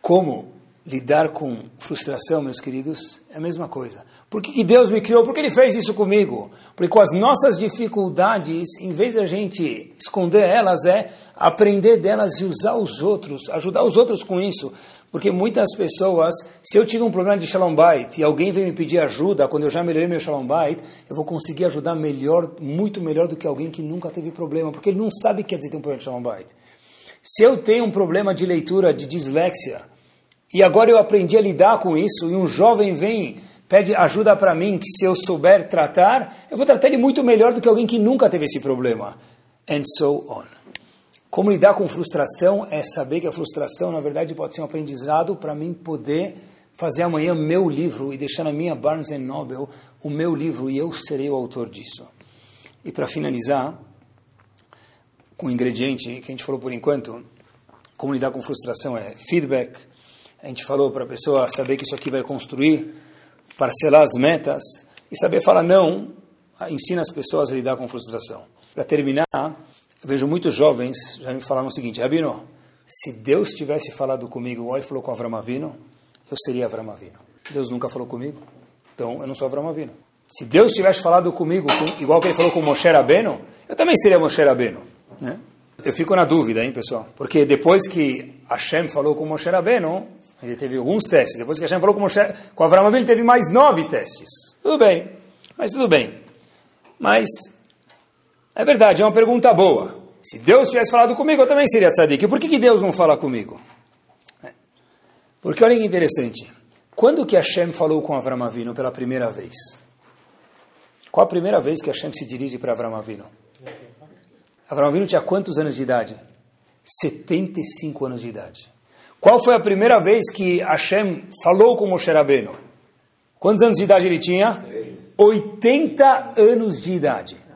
como lidar com frustração, meus queridos, é a mesma coisa. Por que, que Deus me criou? Por que Ele fez isso comigo? Porque com as nossas dificuldades, em vez de a gente esconder elas, é aprender delas e usar os outros, ajudar os outros com isso. Porque muitas pessoas, se eu tive um problema de Shalom Bait e alguém vem me pedir ajuda, quando eu já melhorei meu Shalom Bait, eu vou conseguir ajudar melhor, muito melhor do que alguém que nunca teve problema, porque ele não sabe o que quer dizer ter um problema de Shalom Bait. Se eu tenho um problema de leitura, de dislexia, e agora eu aprendi a lidar com isso, e um jovem vem, pede ajuda para mim, que se eu souber tratar, eu vou tratar ele muito melhor do que alguém que nunca teve esse problema. And so on. Como lidar com frustração é saber que a frustração, na verdade, pode ser um aprendizado para mim poder fazer amanhã meu livro e deixar na minha Barnes Noble o meu livro e eu serei o autor disso. E para finalizar, com o ingrediente que a gente falou por enquanto, como lidar com frustração é feedback. A gente falou para a pessoa saber que isso aqui vai construir, parcelar as metas e saber falar não, ensina as pessoas a lidar com frustração. Para terminar, eu vejo muitos jovens já me falaram o seguinte, Rabino, se Deus tivesse falado comigo igual ele falou com Avram Avino, eu seria Avram Avino. Deus nunca falou comigo, então eu não sou Avram Avino. Se Deus tivesse falado comigo igual que ele falou com Moshe Rabbeinu, eu também seria Moshe Rabbeinu. Né? Eu fico na dúvida, hein, pessoal? Porque depois que Hashem falou com Moshe Rabbeinu, ele teve alguns testes. Depois que Hashem falou com, Moshe, com Avram Avinu, ele teve mais nove testes. Tudo bem, mas tudo bem. Mas é verdade, é uma pergunta boa. Se Deus tivesse falado comigo, eu também seria tzadik. Por que, que Deus não fala comigo? É. Porque olha que interessante. Quando que Hashem falou com Avram Avinu pela primeira vez? Qual a primeira vez que Hashem se dirige para Avram Avinu? Avram Avinu tinha quantos anos de idade? 75 anos de idade. Qual foi a primeira vez que Hashem falou com Moshe Rabbeinu? Quantos anos de idade ele tinha? 80 anos de idade.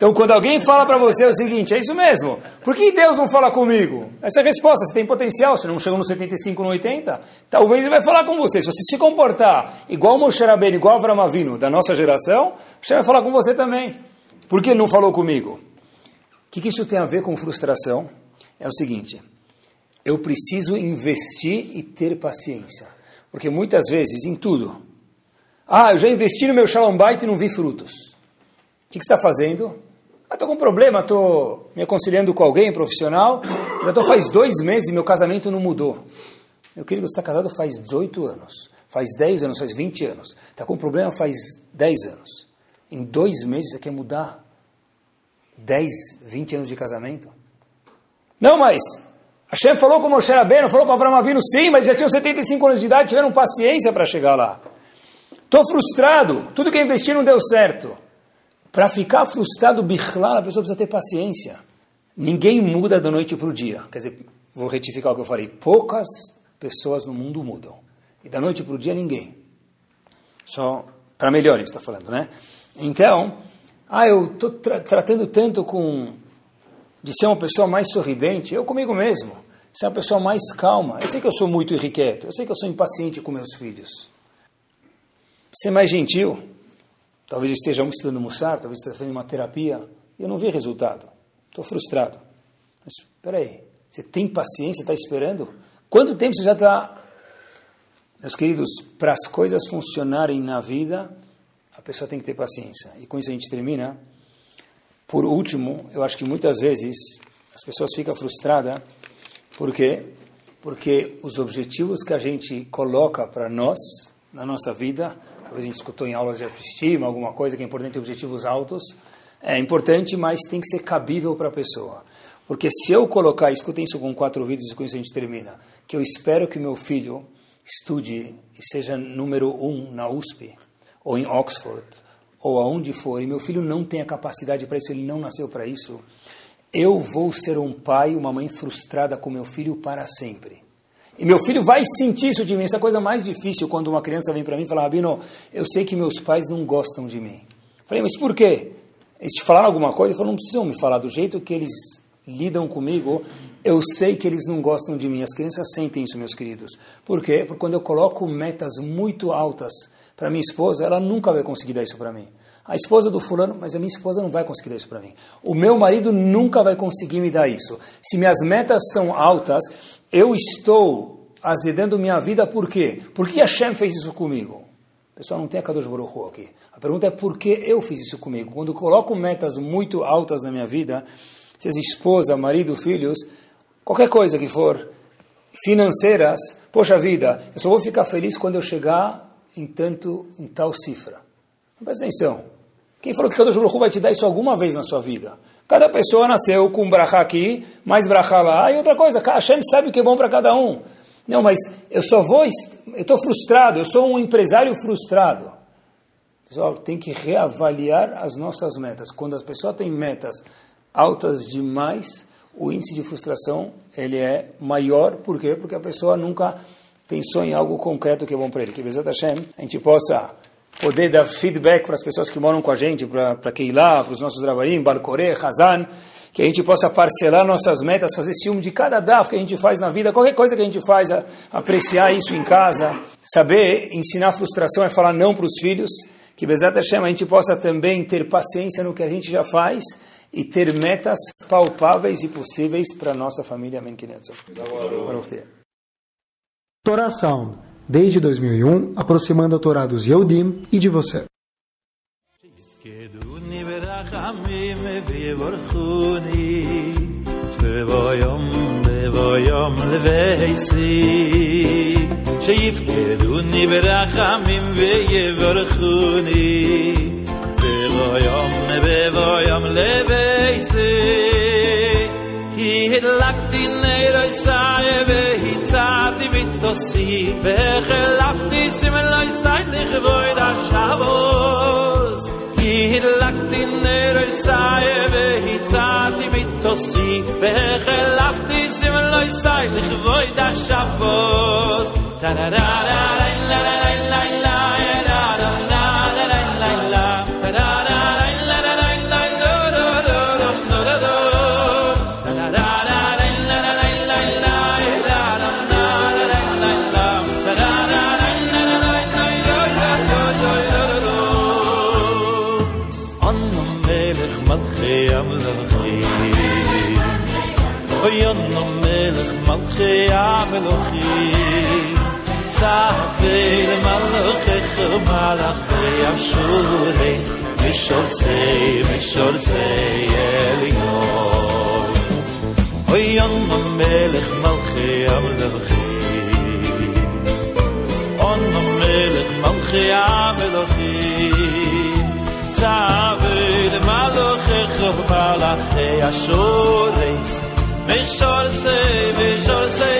Então, quando alguém fala para você o seguinte, é isso mesmo, por que Deus não fala comigo? Essa é a resposta, você tem potencial, se não chegou no 75, no 80, talvez ele vai falar com você. Se você se comportar igual Moshe Rabbeinu, igual Avram Avinu, da nossa geração, Hashem vai falar com você também. Por que ele não falou comigo? O que, que isso tem a ver com frustração? É o seguinte, eu preciso investir e ter paciência. Porque muitas vezes, em tudo, ah, eu já investi no meu Shalom e não vi frutos. O que, que você está fazendo? Ah, estou com um problema, estou me aconselhando com alguém profissional, já estou faz dois meses e meu casamento não mudou. Meu querido, você está casado faz 18 anos, faz 10 anos, faz 20 anos. Está com um problema faz 10 anos. Em dois meses você quer mudar 10, 20 anos de casamento? Não, mas Hashem falou com Moshe Rabbeinu, falou com Avram Avinu, sim, mas já tinham 75 anos de idade, tiveram paciência para chegar lá. Estou frustrado, tudo que eu investi não deu certo. Para ficar frustrado, bichlal, a pessoa precisa ter paciência. Ninguém muda da noite para o dia. Quer dizer, vou retificar o que eu falei. Poucas pessoas no mundo mudam. E da noite para o dia, ninguém. Só para melhor a gente está falando, né? Então, ah, eu estou tra tratando tanto com de ser uma pessoa mais sorridente, eu comigo mesmo, ser uma pessoa mais calma. Eu sei que eu sou muito irrequieto, eu sei que eu sou impaciente com meus filhos. Ser mais gentil, talvez esteja estudando Mussar, talvez esteja fazendo uma terapia, e eu não vi resultado. Estou frustrado. Mas, espera aí, você tem paciência, está esperando? Quanto tempo você já está... Meus queridos, para as coisas funcionarem na vida, a pessoa tem que ter paciência. E com isso a gente termina. Por último, eu acho que muitas vezes as pessoas ficam frustradas. Por quê? Porque os objetivos que a gente coloca para nós, na nossa vida, talvez a gente escutou em aulas de autoestima, alguma coisa que é importante, objetivos altos, é importante, mas tem que ser cabível para a pessoa. Porque se eu colocar, escutem isso com quatro vídeos e com isso a gente termina, que eu espero que meu filho estude e seja número um na USP ou em Oxford, ou aonde for, e meu filho não tem a capacidade para isso, ele não nasceu para isso, eu vou ser um pai, uma mãe frustrada com meu filho para sempre. E meu filho vai sentir isso de mim. Essa é a coisa mais difícil quando uma criança vem para mim e fala, Rabino, eu sei que meus pais não gostam de mim. Eu falei, mas por quê? Eles te falaram alguma coisa? Ele falou, não precisam me falar do jeito que eles lidam comigo. Eu sei que eles não gostam de mim. As crianças sentem isso, meus queridos. Por quê? Porque quando eu coloco metas muito altas para minha esposa, ela nunca vai conseguir dar isso para mim. A esposa do fulano, mas a minha esposa não vai conseguir dar isso para mim. O meu marido nunca vai conseguir me dar isso. Se minhas metas são altas, eu estou azedando minha vida por quê? Por que Hashem fez isso comigo? Pessoal, não tem a Kadosh Baruch Hu aqui. A pergunta é por que eu fiz isso comigo? Quando eu coloco metas muito altas na minha vida, seja esposa, marido, filhos, qualquer coisa que for, financeiras, poxa vida, eu só vou ficar feliz quando eu chegar em tanto, em tal cifra. Presta atenção. Quem falou que Kadosh Baruch vai te dar isso alguma vez na sua vida? Cada pessoa nasceu com um brachá aqui, mais brachá lá, e outra coisa, Hashem sabe o que é bom para cada um. Não, mas eu só vou, eu estou frustrado, eu sou um empresário frustrado. Pessoal, tem que reavaliar as nossas metas. Quando as pessoas têm metas altas demais, o índice de frustração ele é maior. Por quê? Porque a pessoa nunca pensou em algo concreto que é bom para ele. Que Bezat Hashem, a gente possa poder dar feedback para as pessoas que moram com a gente, para lá, para os nossos Rabaim, Balcore, Hazan, que a gente possa parcelar nossas metas, fazer ciúme de cada daf que a gente faz na vida, qualquer coisa que a gente faz, apreciar isso em casa, saber ensinar frustração é falar não para os filhos, que Bezat Hashem a gente possa também ter paciência no que a gente já faz e ter metas palpáveis e possíveis para a nossa família. Amém. Torá Sound, desde 2001, aproximando a Torá dos Yehudim e de você. ביום לבייסי שיפקדוני ברחמים ויברכוני ביום ביום לבייסי כי הדלקתי נר yosi bekhlacht is im loy seidlich void a shavos hir lakti in der saye ve hitzat mit tosi bekhlacht is im loy seidlich void a shavos ta ra ra ra אשר מלאכי השורס, משורסי, משורסי עליון. אוי און המלך מלכי המלכים, און המלך מלכי המלכים, צעבי למלאכך מלאכי השורס, משורסי, משורסי